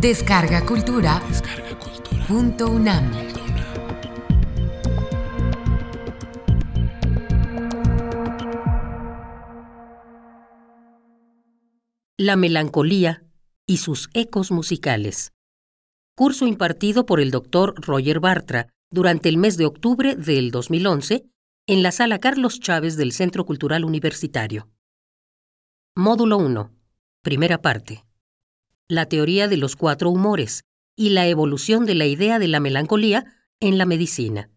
Descarga Cultura. Punto UNAM. La melancolía y sus ecos musicales. Curso impartido por el doctor Roger Bartra durante el mes de octubre del 2011 en la sala Carlos Chávez del Centro Cultural Universitario. Módulo 1. Primera parte. La teoría de los cuatro humores y la evolución de la idea de la melancolía en la medicina.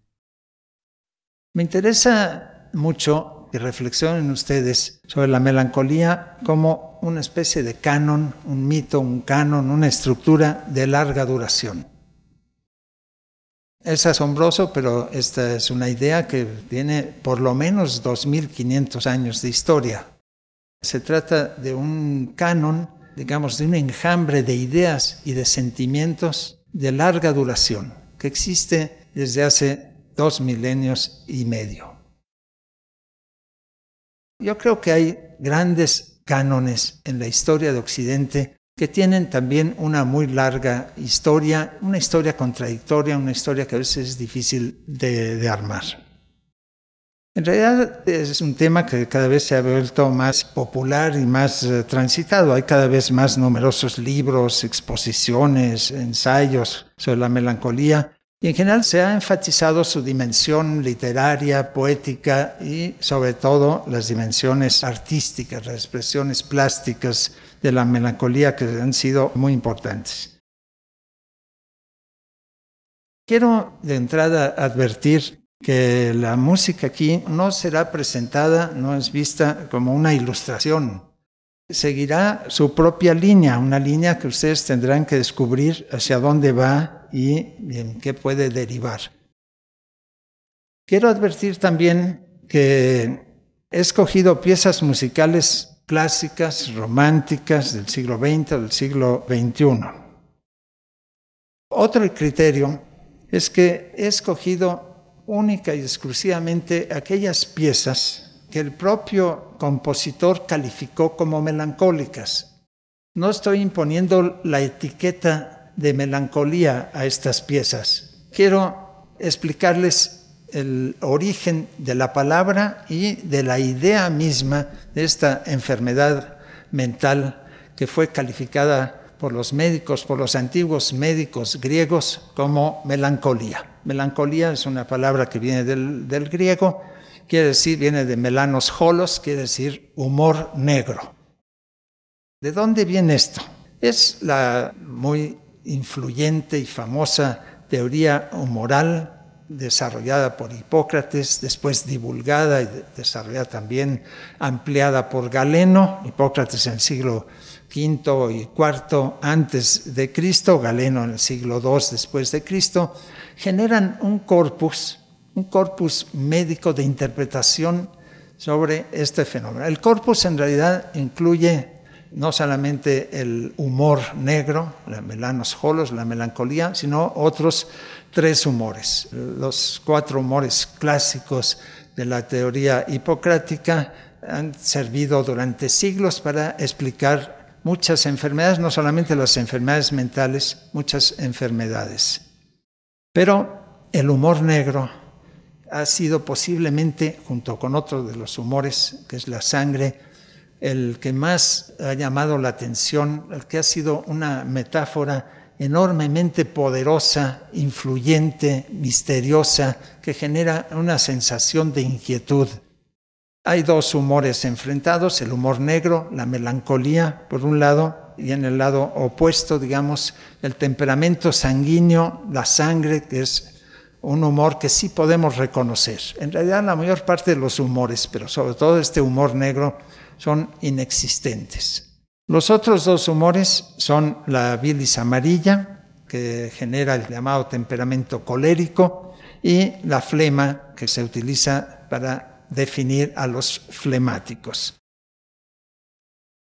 Me interesa mucho que reflexionen ustedes sobre la melancolía como una especie de canon, un mito, un canon, una estructura de larga duración. Es asombroso, pero esta es una idea que tiene por lo menos 2.500 años de historia. Se trata de un canon, digamos, de un enjambre de ideas y de sentimientos de larga duración, que existe desde hace dos milenios y medio. Yo creo que hay grandes cánones en la historia de Occidente que tienen también una muy larga historia, una historia contradictoria, una historia que a veces es difícil de, de armar. En realidad es un tema que cada vez se ha vuelto más popular y más eh, transitado. Hay cada vez más numerosos libros, exposiciones, ensayos sobre la melancolía. Y en general se ha enfatizado su dimensión literaria, poética y sobre todo las dimensiones artísticas, las expresiones plásticas de la melancolía que han sido muy importantes. Quiero de entrada advertir que la música aquí no será presentada, no es vista como una ilustración. Seguirá su propia línea, una línea que ustedes tendrán que descubrir hacia dónde va y en qué puede derivar. Quiero advertir también que he escogido piezas musicales clásicas, románticas del siglo XX o del siglo XXI. Otro criterio es que he escogido única y exclusivamente aquellas piezas que el propio compositor calificó como melancólicas. No estoy imponiendo la etiqueta de melancolía a estas piezas. Quiero explicarles el origen de la palabra y de la idea misma de esta enfermedad mental que fue calificada por los médicos, por los antiguos médicos griegos como melancolía. Melancolía es una palabra que viene del, griego, quiere decir, viene de melanos holos, quiere decir humor negro. ¿De dónde viene esto? Es la muy influyente y famosa teoría humoral desarrollada por Hipócrates, después divulgada y desarrollada también, ampliada por Galeno, Hipócrates en el siglo quinto y cuarto antes de Cristo, Galeno en el siglo II después de Cristo, generan un corpus, un corpus médico de interpretación sobre este fenómeno. El corpus en realidad incluye no solamente el humor negro, la melanos la melancolía, sino otros tres humores. Los cuatro humores clásicos de la teoría hipocrática han servido durante siglos para explicar muchas enfermedades, no solamente las enfermedades mentales, muchas enfermedades. Pero el humor negro ha sido posiblemente, junto con otro de los humores, que es la sangre, el que más ha llamado la atención, el que ha sido una metáfora enormemente poderosa, influyente, misteriosa, que genera una sensación de inquietud hay dos humores enfrentados, el humor negro, la melancolía, por un lado, y en el lado opuesto, digamos, el temperamento sanguíneo, la sangre, que es un humor que sí podemos reconocer. En realidad la mayor parte de los humores, pero sobre todo este humor negro, son inexistentes. Los otros dos humores son la bilis amarilla, que genera el llamado temperamento colérico, y la flema, que se utiliza para definir a los flemáticos.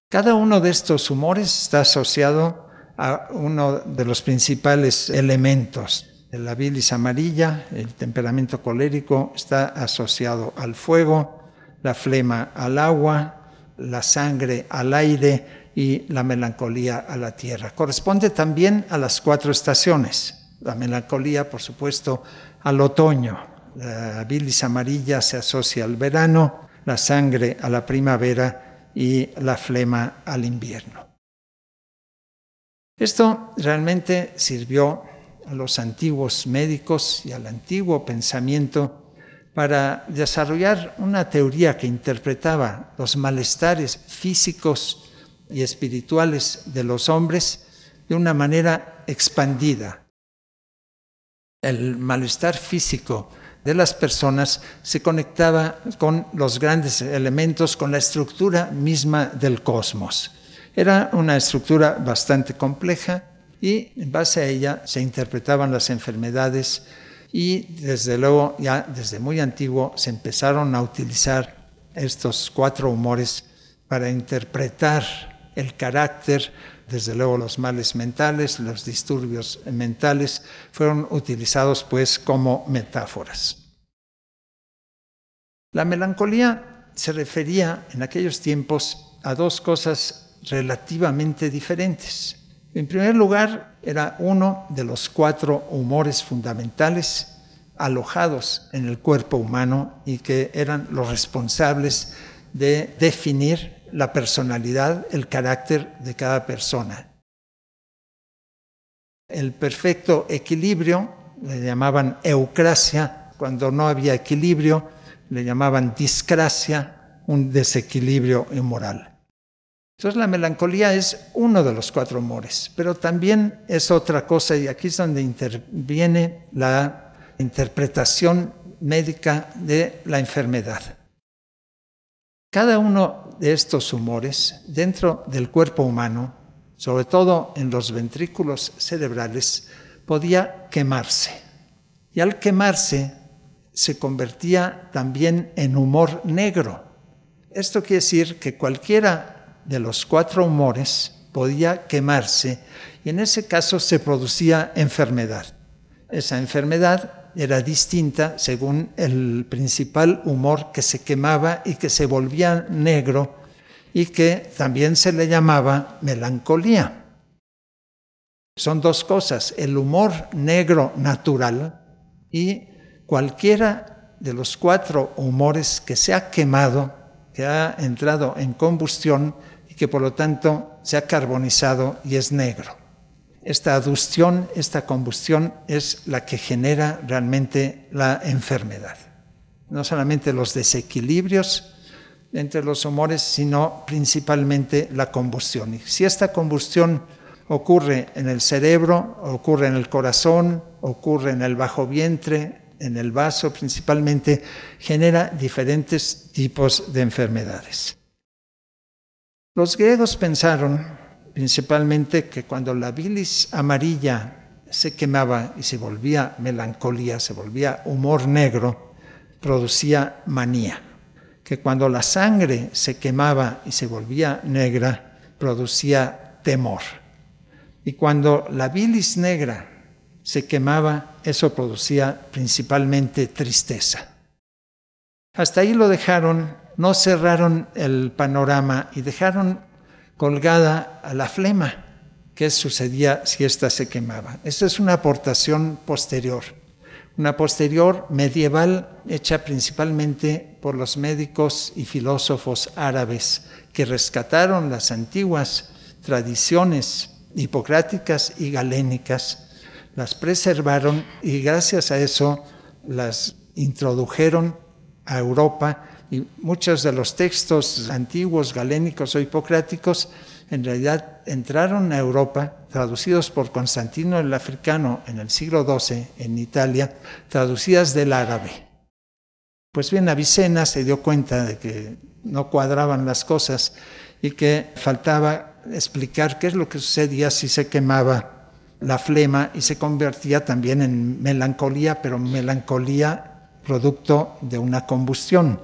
Cada uno de estos humores está asociado a uno de los principales elementos. La bilis amarilla, el temperamento colérico, está asociado al fuego, la flema al agua, la sangre al aire y la melancolía a la tierra. Corresponde también a las cuatro estaciones. La melancolía, por supuesto, al otoño. La bilis amarilla se asocia al verano, la sangre a la primavera y la flema al invierno. Esto realmente sirvió a los antiguos médicos y al antiguo pensamiento para desarrollar una teoría que interpretaba los malestares físicos y espirituales de los hombres de una manera expandida. El malestar físico de las personas se conectaba con los grandes elementos, con la estructura misma del cosmos. Era una estructura bastante compleja y en base a ella se interpretaban las enfermedades y desde luego ya desde muy antiguo se empezaron a utilizar estos cuatro humores para interpretar el carácter, desde luego los males mentales, los disturbios mentales, fueron utilizados pues como metáforas. La melancolía se refería en aquellos tiempos a dos cosas relativamente diferentes. En primer lugar, era uno de los cuatro humores fundamentales alojados en el cuerpo humano y que eran los responsables de definir la personalidad, el carácter de cada persona. El perfecto equilibrio le llamaban eucracia, cuando no había equilibrio le llamaban discracia, un desequilibrio inmoral. Entonces la melancolía es uno de los cuatro humores, pero también es otra cosa y aquí es donde interviene la interpretación médica de la enfermedad. Cada uno de estos humores dentro del cuerpo humano, sobre todo en los ventrículos cerebrales, podía quemarse. Y al quemarse se convertía también en humor negro. Esto quiere decir que cualquiera de los cuatro humores podía quemarse y en ese caso se producía enfermedad. Esa enfermedad era distinta según el principal humor que se quemaba y que se volvía negro y que también se le llamaba melancolía. Son dos cosas, el humor negro natural y cualquiera de los cuatro humores que se ha quemado, que ha entrado en combustión y que por lo tanto se ha carbonizado y es negro. Esta adustión, esta combustión es la que genera realmente la enfermedad. No solamente los desequilibrios entre los humores, sino principalmente la combustión. Y si esta combustión ocurre en el cerebro, ocurre en el corazón, ocurre en el bajo vientre, en el vaso principalmente, genera diferentes tipos de enfermedades. Los griegos pensaron principalmente que cuando la bilis amarilla se quemaba y se volvía melancolía, se volvía humor negro, producía manía. Que cuando la sangre se quemaba y se volvía negra, producía temor. Y cuando la bilis negra se quemaba, eso producía principalmente tristeza. Hasta ahí lo dejaron, no cerraron el panorama y dejaron colgada a la flema. ¿Qué sucedía si ésta se quemaba? Esta es una aportación posterior, una posterior medieval hecha principalmente por los médicos y filósofos árabes que rescataron las antiguas tradiciones hipocráticas y galénicas, las preservaron y gracias a eso las introdujeron a Europa y muchos de los textos antiguos, galénicos o hipocráticos, en realidad entraron a Europa, traducidos por Constantino el Africano en el siglo XII en Italia, traducidas del árabe. Pues bien, Avicena se dio cuenta de que no cuadraban las cosas y que faltaba explicar qué es lo que sucedía si se quemaba la flema y se convertía también en melancolía, pero melancolía producto de una combustión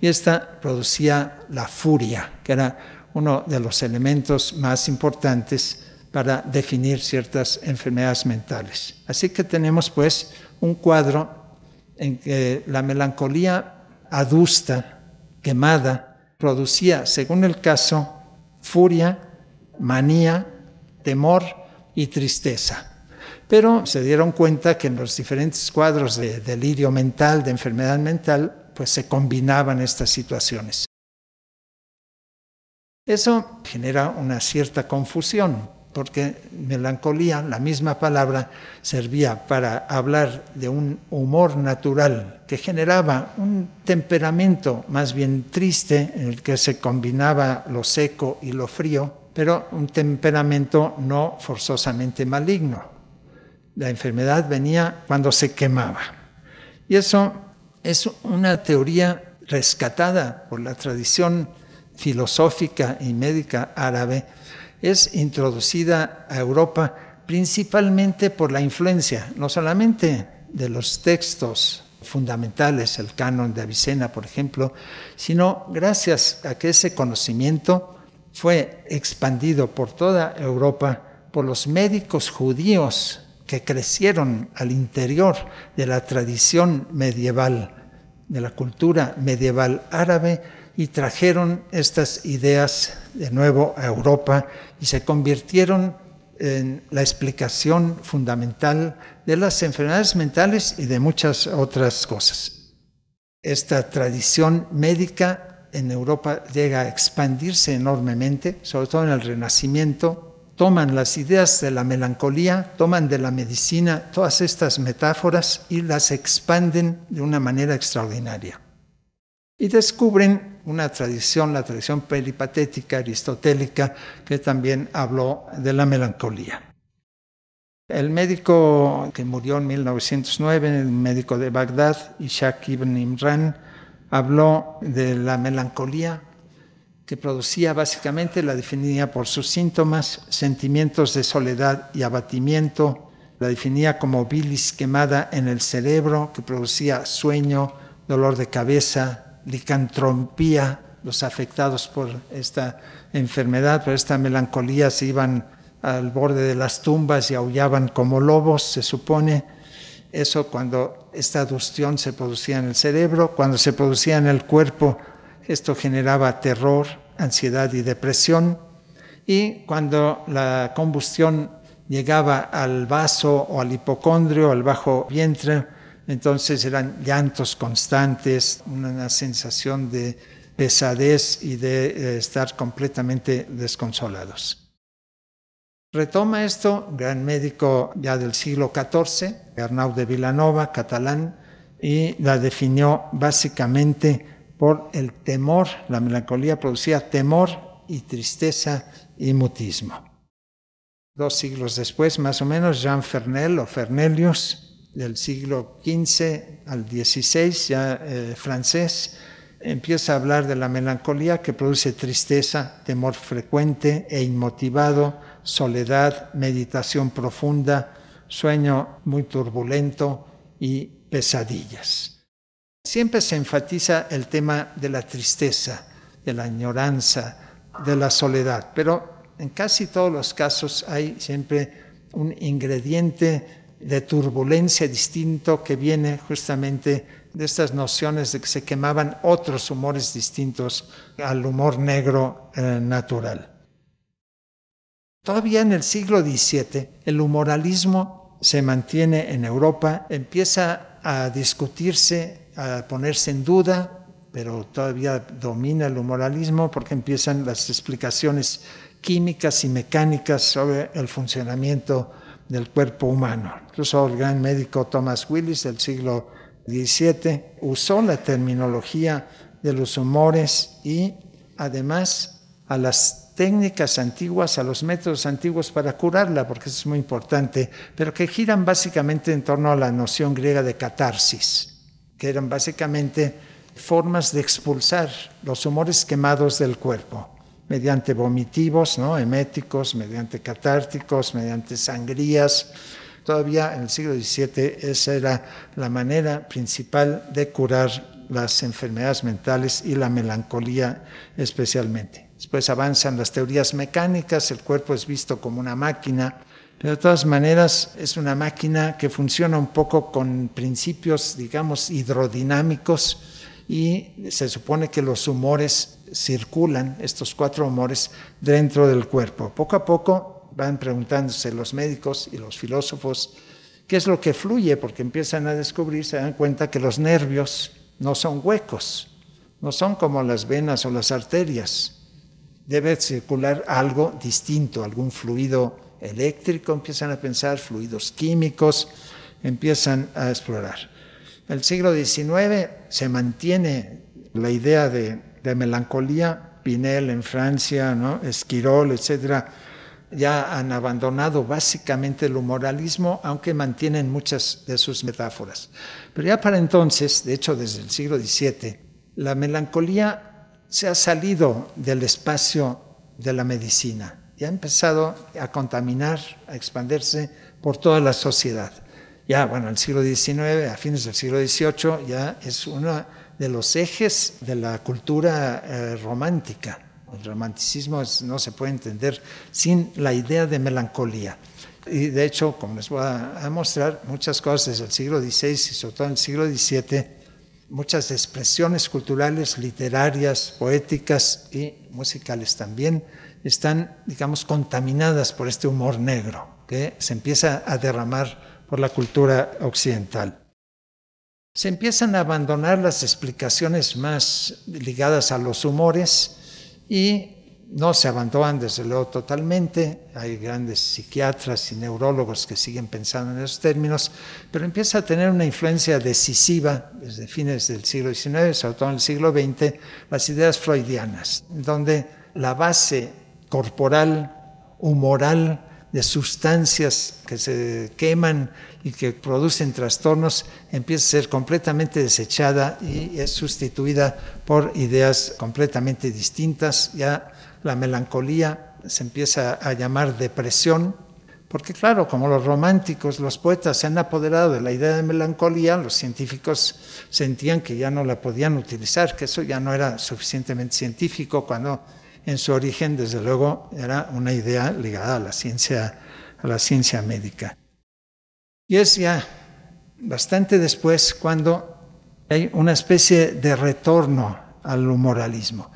y esta producía la furia, que era uno de los elementos más importantes para definir ciertas enfermedades mentales. Así que tenemos pues un cuadro en que la melancolía adusta, quemada, producía, según el caso, furia manía, temor y tristeza. Pero se dieron cuenta que en los diferentes cuadros de delirio mental, de enfermedad mental, pues se combinaban estas situaciones. Eso genera una cierta confusión, porque melancolía, la misma palabra, servía para hablar de un humor natural que generaba un temperamento más bien triste en el que se combinaba lo seco y lo frío, pero un temperamento no forzosamente maligno. La enfermedad venía cuando se quemaba. Y eso es una teoría rescatada por la tradición filosófica y médica árabe es introducida a Europa principalmente por la influencia, no solamente de los textos fundamentales, el canon de Avicena, por ejemplo, sino gracias a que ese conocimiento fue expandido por toda Europa por los médicos judíos crecieron al interior de la tradición medieval, de la cultura medieval árabe, y trajeron estas ideas de nuevo a Europa y se convirtieron en la explicación fundamental de las enfermedades mentales y de muchas otras cosas. Esta tradición médica en Europa llega a expandirse enormemente, sobre todo en el Renacimiento. Toman las ideas de la melancolía, toman de la medicina todas estas metáforas y las expanden de una manera extraordinaria. Y descubren una tradición, la tradición peripatética aristotélica, que también habló de la melancolía. El médico que murió en 1909, el médico de Bagdad, Ishaq ibn Imran, habló de la melancolía que producía básicamente, la definía por sus síntomas, sentimientos de soledad y abatimiento, la definía como bilis quemada en el cerebro que producía sueño, dolor de cabeza, licantropía, los afectados por esta enfermedad, por esta melancolía, se iban al borde de las tumbas y aullaban como lobos, se supone. Eso cuando esta adustión se producía en el cerebro, cuando se producía en el cuerpo, esto generaba terror, ansiedad y depresión. Y cuando la combustión llegaba al vaso o al hipocondrio, al bajo vientre, entonces eran llantos constantes, una sensación de pesadez y de eh, estar completamente desconsolados. Retoma esto gran médico ya del siglo XIV, Arnaud de Villanova, catalán, y la definió básicamente por el temor, la melancolía producía temor y tristeza y mutismo. Dos siglos después, más o menos, Jean Fernel o Fernelius del siglo XV al XVI, ya eh, francés, empieza a hablar de la melancolía que produce tristeza, temor frecuente e inmotivado, soledad, meditación profunda, sueño muy turbulento y pesadillas. Siempre se enfatiza el tema de la tristeza, de la añoranza, de la soledad, pero en casi todos los casos hay siempre un ingrediente de turbulencia distinto que viene justamente de estas nociones de que se quemaban otros humores distintos al humor negro eh, natural. Todavía en el siglo XVII el humoralismo se mantiene en Europa, empieza a discutirse, a ponerse en duda, pero todavía domina el humoralismo porque empiezan las explicaciones químicas y mecánicas sobre el funcionamiento del cuerpo humano. Incluso el gran médico Thomas Willis del siglo XVII usó la terminología de los humores y además a las técnicas antiguas, a los métodos antiguos para curarla, porque eso es muy importante, pero que giran básicamente en torno a la noción griega de catarsis, que eran básicamente formas de expulsar los humores quemados del cuerpo mediante vomitivos, ¿no? eméticos, mediante catárticos, mediante sangrías. Todavía en el siglo XVII esa era la manera principal de curar las enfermedades mentales y la melancolía especialmente. Después avanzan las teorías mecánicas, el cuerpo es visto como una máquina, de todas maneras es una máquina que funciona un poco con principios, digamos, hidrodinámicos y se supone que los humores circulan, estos cuatro humores, dentro del cuerpo. Poco a poco van preguntándose los médicos y los filósofos qué es lo que fluye, porque empiezan a descubrir, se dan cuenta que los nervios no son huecos, no son como las venas o las arterias. Debe circular algo distinto, algún fluido eléctrico, empiezan a pensar, fluidos químicos, empiezan a explorar. El siglo XIX se mantiene la idea de, melancolía, Pinel en Francia, ¿no? Esquirol, etcétera, ya han abandonado básicamente el humoralismo, aunque mantienen muchas de sus metáforas. Pero ya para entonces, de hecho desde el siglo XVII, la melancolía se ha salido del espacio de la medicina y ha empezado a contaminar, a expandirse por toda la sociedad. Ya, bueno, el siglo XIX, a fines del siglo XVIII, ya es uno de los ejes de la cultura eh, romántica. El romanticismo no se puede entender sin la idea de melancolía. Y de hecho, como les voy a, mostrar, muchas cosas desde el siglo XVI y sobre todo en el siglo XVII, muchas expresiones culturales, literarias, poéticas y musicales también, están, digamos, contaminadas por este humor negro que se empieza a derramar por la cultura occidental. Se empiezan a abandonar las explicaciones más ligadas a los humores y no se abandonan desde luego totalmente, hay grandes psiquiatras y neurólogos que siguen pensando en esos términos, pero empieza a tener una influencia decisiva desde fines del siglo XIX, sobre todo en el siglo XX, las ideas freudianas, donde la base corporal, humoral, de sustancias que se queman y que producen trastornos empieza a ser completamente desechada y es sustituida por ideas completamente distintas. Ya la melancolía se empieza a llamar depresión, porque claro, como los románticos, los poetas se han apoderado de la idea de melancolía, los científicos sentían que ya no la podían utilizar, que eso ya no era suficientemente científico cuando en su origen, desde luego, era una idea ligada a la ciencia, a la ciencia médica. Y es ya bastante después cuando hay una especie de retorno al humoralismo.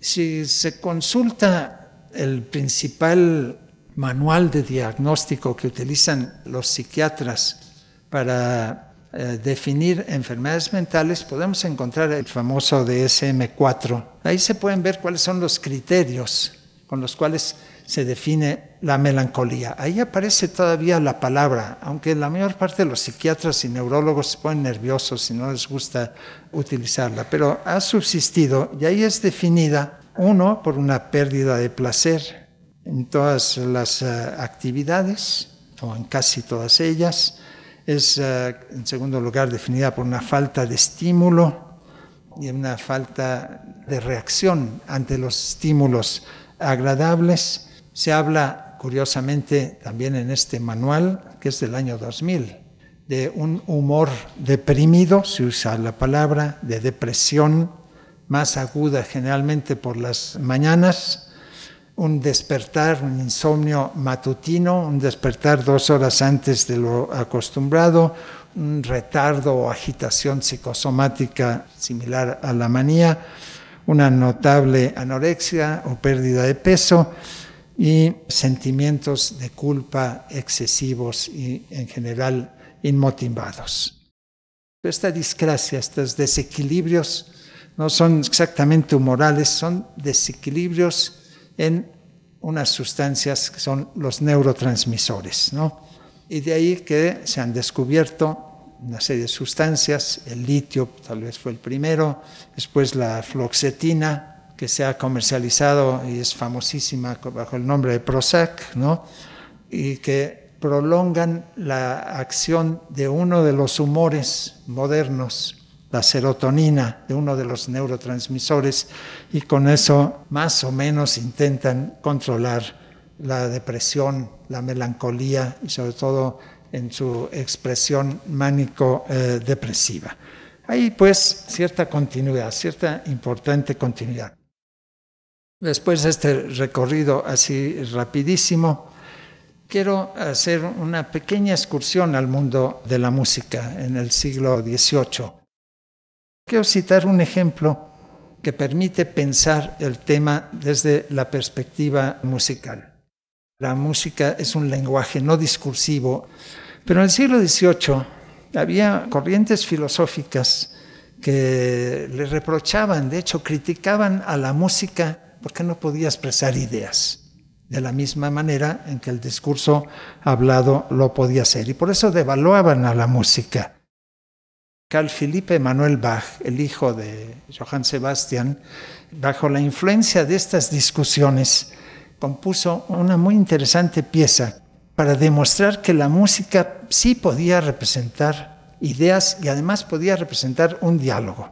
Si se consulta el principal manual de diagnóstico que utilizan los psiquiatras para eh, definir enfermedades mentales, podemos encontrar el famoso DSM-4. Ahí se pueden ver cuáles son los criterios con los cuales se define la melancolía. Ahí aparece todavía la palabra, aunque la mayor parte de los psiquiatras y neurólogos se ponen nerviosos y no les gusta utilizarla, pero ha subsistido y ahí es definida, uno, por una pérdida de placer en todas las eh, actividades, o en casi todas ellas, es, eh, en segundo lugar, definida por una falta de estímulo y una falta de reacción ante los estímulos agradables. Se habla, curiosamente, también en este manual, que es del año 2000, de un humor deprimido, se usa la palabra, de depresión más aguda generalmente por las mañanas, un despertar, un insomnio matutino, un despertar dos horas antes de lo acostumbrado, un retardo o agitación psicosomática similar a la manía, una notable anorexia o pérdida de peso y sentimientos de culpa excesivos y en general inmotivados. Esta discrasia, estos desequilibrios, no son exactamente humorales, son desequilibrios en unas sustancias que son los neurotransmisores. ¿no? Y de ahí que se han descubierto una serie de sustancias, el litio tal vez fue el primero, después la floxetina, que se ha comercializado y es famosísima bajo el nombre de Prozac, ¿no? y que prolongan la acción de uno de los humores modernos la serotonina de uno de los neurotransmisores y con eso más o menos intentan controlar la depresión, la melancolía y sobre todo en su expresión mánico-depresiva. Hay pues cierta continuidad, cierta importante continuidad. Después de este recorrido así rapidísimo, quiero hacer una pequeña excursión al mundo de la música en el siglo XVIII. Quiero citar un ejemplo que permite pensar el tema desde la perspectiva musical. La música es un lenguaje no discursivo, pero en el siglo XVIII había corrientes filosóficas que le reprochaban, de hecho criticaban a la música porque no podía expresar ideas de la misma manera en que el discurso hablado lo podía hacer. Y por eso devaluaban a la música. Carl Philippe Emanuel Bach, el hijo de Johann Sebastian, bajo la influencia de estas discusiones, compuso una muy interesante pieza para demostrar que la música sí podía representar ideas y además podía representar un diálogo.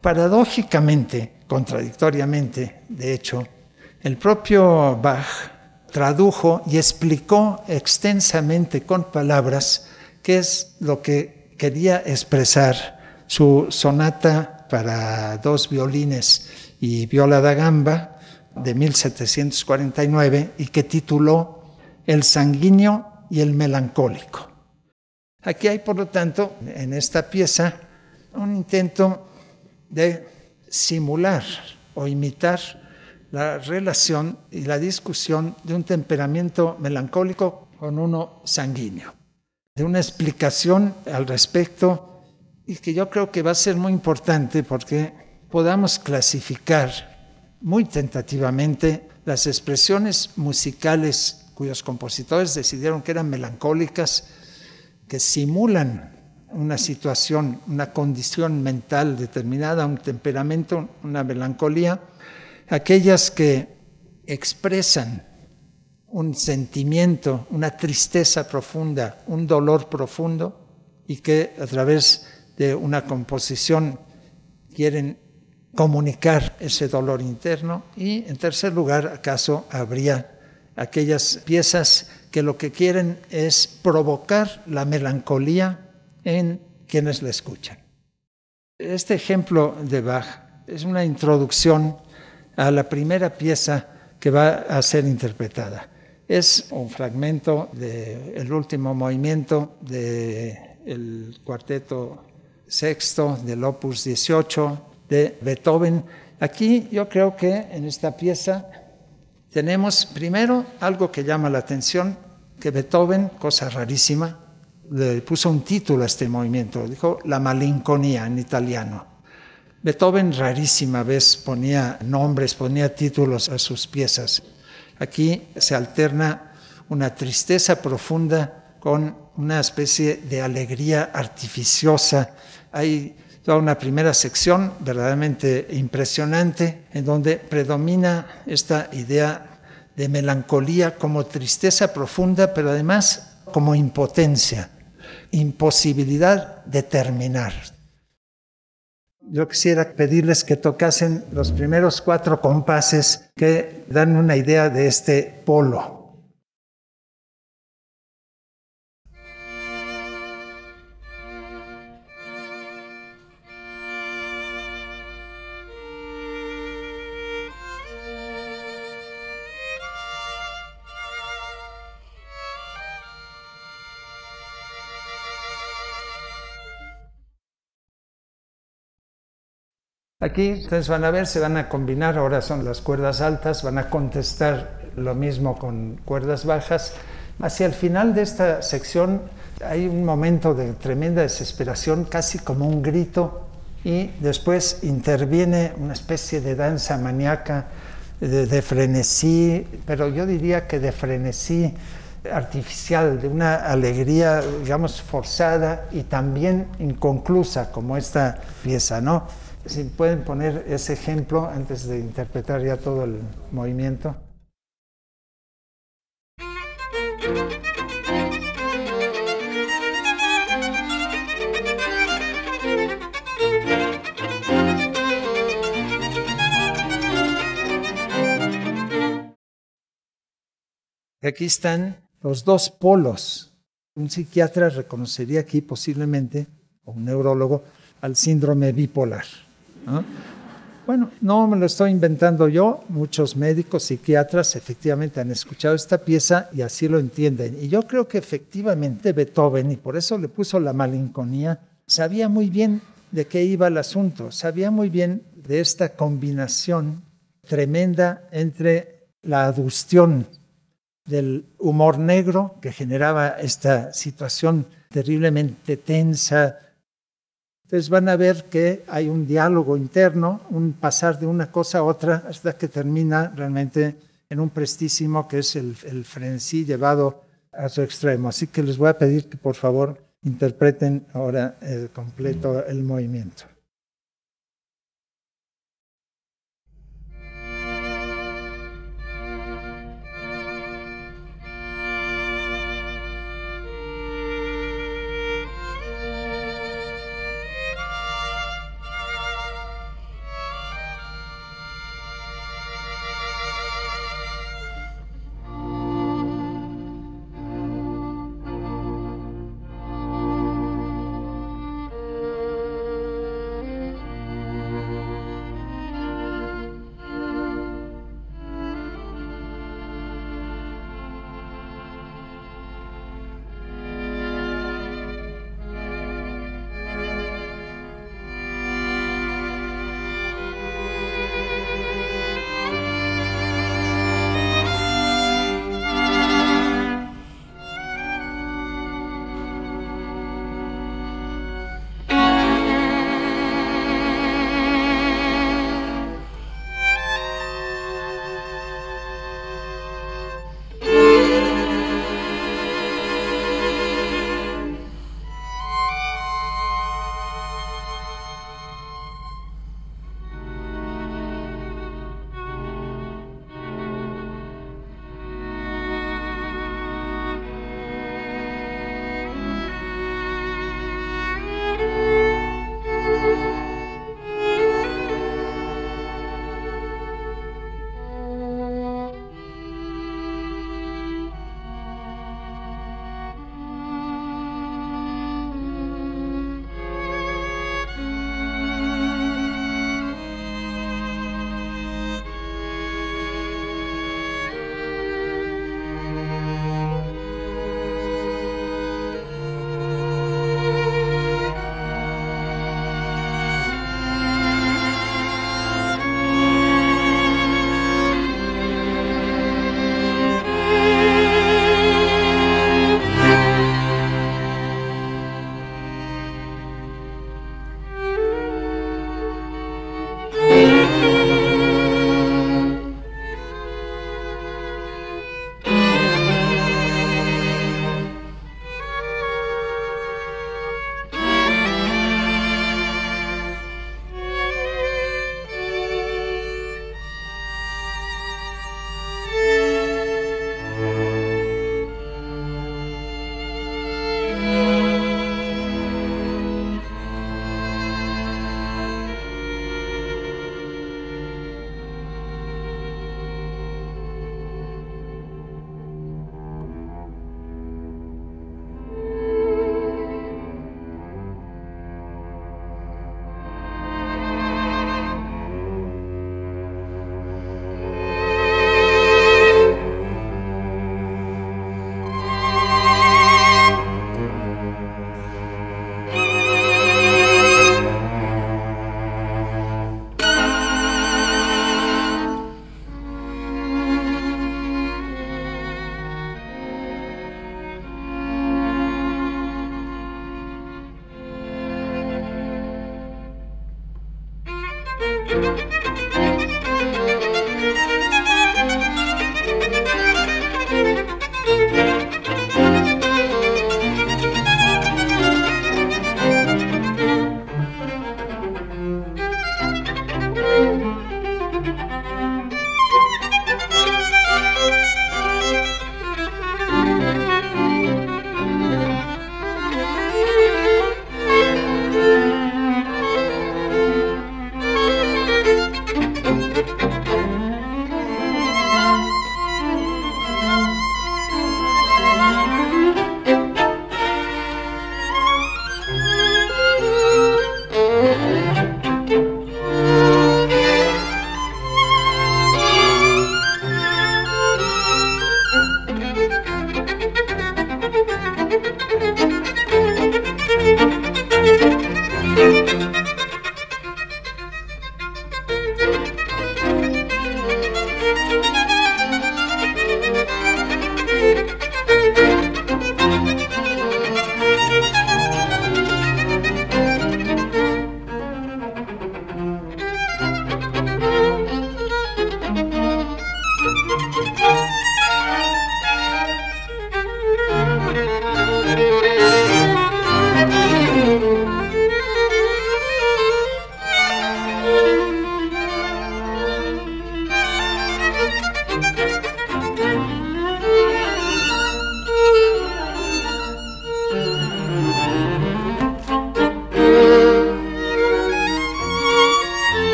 Paradójicamente, contradictoriamente, de hecho, el propio Bach tradujo y explicó extensamente con palabras qué es lo que quería expresar su sonata para dos violines y viola da gamba de 1749 y que tituló El sanguíneo y el melancólico. Aquí hay, por lo tanto, en esta pieza un intento de simular o imitar la relación y la discusión de un temperamento melancólico con uno sanguíneo, de una explicación al respecto y que yo creo que va a ser muy importante porque podamos clasificar muy tentativamente las expresiones musicales cuyos compositores decidieron que eran melancólicas, que simulan una situación, una condición mental determinada, un temperamento, una melancolía, aquellas que expresan un sentimiento, una tristeza profunda, un dolor profundo y que a través de una composición quieren comunicar ese dolor interno y en tercer lugar, acaso habría aquellas piezas que lo que quieren es provocar la melancolía en quienes la escuchan. Este ejemplo de Bach es una introducción a la primera pieza que va a ser interpretada. Es un fragmento del último movimiento del cuarteto sexto del opus 18 de Beethoven. Aquí yo creo que en esta pieza tenemos primero algo que llama la atención, que Beethoven, cosa rarísima, le puso un título a este movimiento, dijo La malinconía en italiano. Beethoven rarísima vez ponía nombres, ponía títulos a sus piezas. Aquí se alterna una tristeza profunda con una especie de alegría artificiosa. Hay toda una primera sección verdaderamente impresionante en donde predomina esta idea de melancolía como tristeza profunda, pero además como impotencia, imposibilidad de terminar. Yo quisiera pedirles que tocasen los primeros cuatro compases que dan una idea de este polo. Aquí ustedes van a ver, se van a combinar, ahora son las cuerdas altas, van a contestar lo mismo con cuerdas bajas. Hacia el final de esta sección hay un momento de tremenda desesperación, casi como un grito, y después interviene una especie de danza maníaca, de, de frenesí, pero yo diría que de frenesí artificial, de una alegría, digamos, forzada y también inconclusa, como esta pieza, ¿no? Si pueden poner ese ejemplo antes de interpretar ya todo el movimiento. Aquí están los dos polos. Un psiquiatra reconocería aquí posiblemente, o un neurólogo, al síndrome bipolar. Bueno, no me lo estoy inventando yo, muchos médicos, psiquiatras efectivamente han escuchado esta pieza y así lo entienden. Y yo creo que efectivamente Beethoven, y por eso le puso la malinconía, sabía muy bien de qué iba el asunto, sabía muy bien de esta combinación tremenda entre la adustión del humor negro que generaba esta situación terriblemente tensa. Entonces van a ver que hay un diálogo interno, un pasar de una cosa a otra hasta que termina realmente en un prestísimo que es el, el frenesí llevado a su extremo. Así que les voy a pedir que por favor interpreten ahora el completo el movimiento.